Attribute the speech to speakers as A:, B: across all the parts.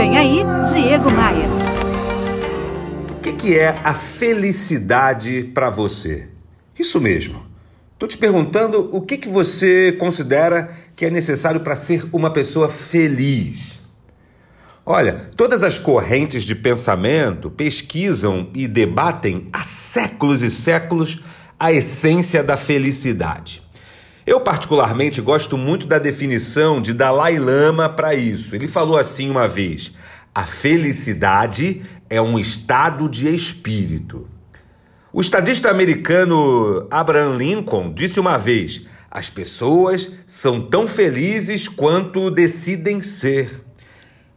A: Vem aí, Diego Maia.
B: O que, que é a felicidade para você? Isso mesmo. Estou te perguntando o que, que você considera que é necessário para ser uma pessoa feliz. Olha, todas as correntes de pensamento pesquisam e debatem há séculos e séculos a essência da felicidade. Eu, particularmente, gosto muito da definição de Dalai Lama para isso. Ele falou assim uma vez: a felicidade é um estado de espírito. O estadista americano Abraham Lincoln disse uma vez: as pessoas são tão felizes quanto decidem ser.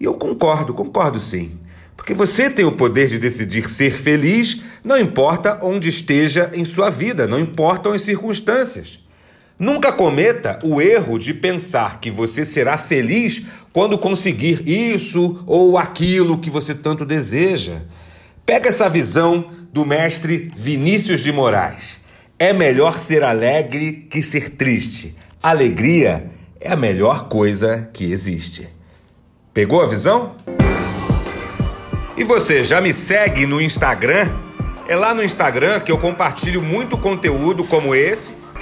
B: E eu concordo, concordo sim. Porque você tem o poder de decidir ser feliz, não importa onde esteja em sua vida, não importam as circunstâncias. Nunca cometa o erro de pensar que você será feliz quando conseguir isso ou aquilo que você tanto deseja. Pega essa visão do mestre Vinícius de Moraes. É melhor ser alegre que ser triste. Alegria é a melhor coisa que existe. Pegou a visão? E você já me segue no Instagram? É lá no Instagram que eu compartilho muito conteúdo como esse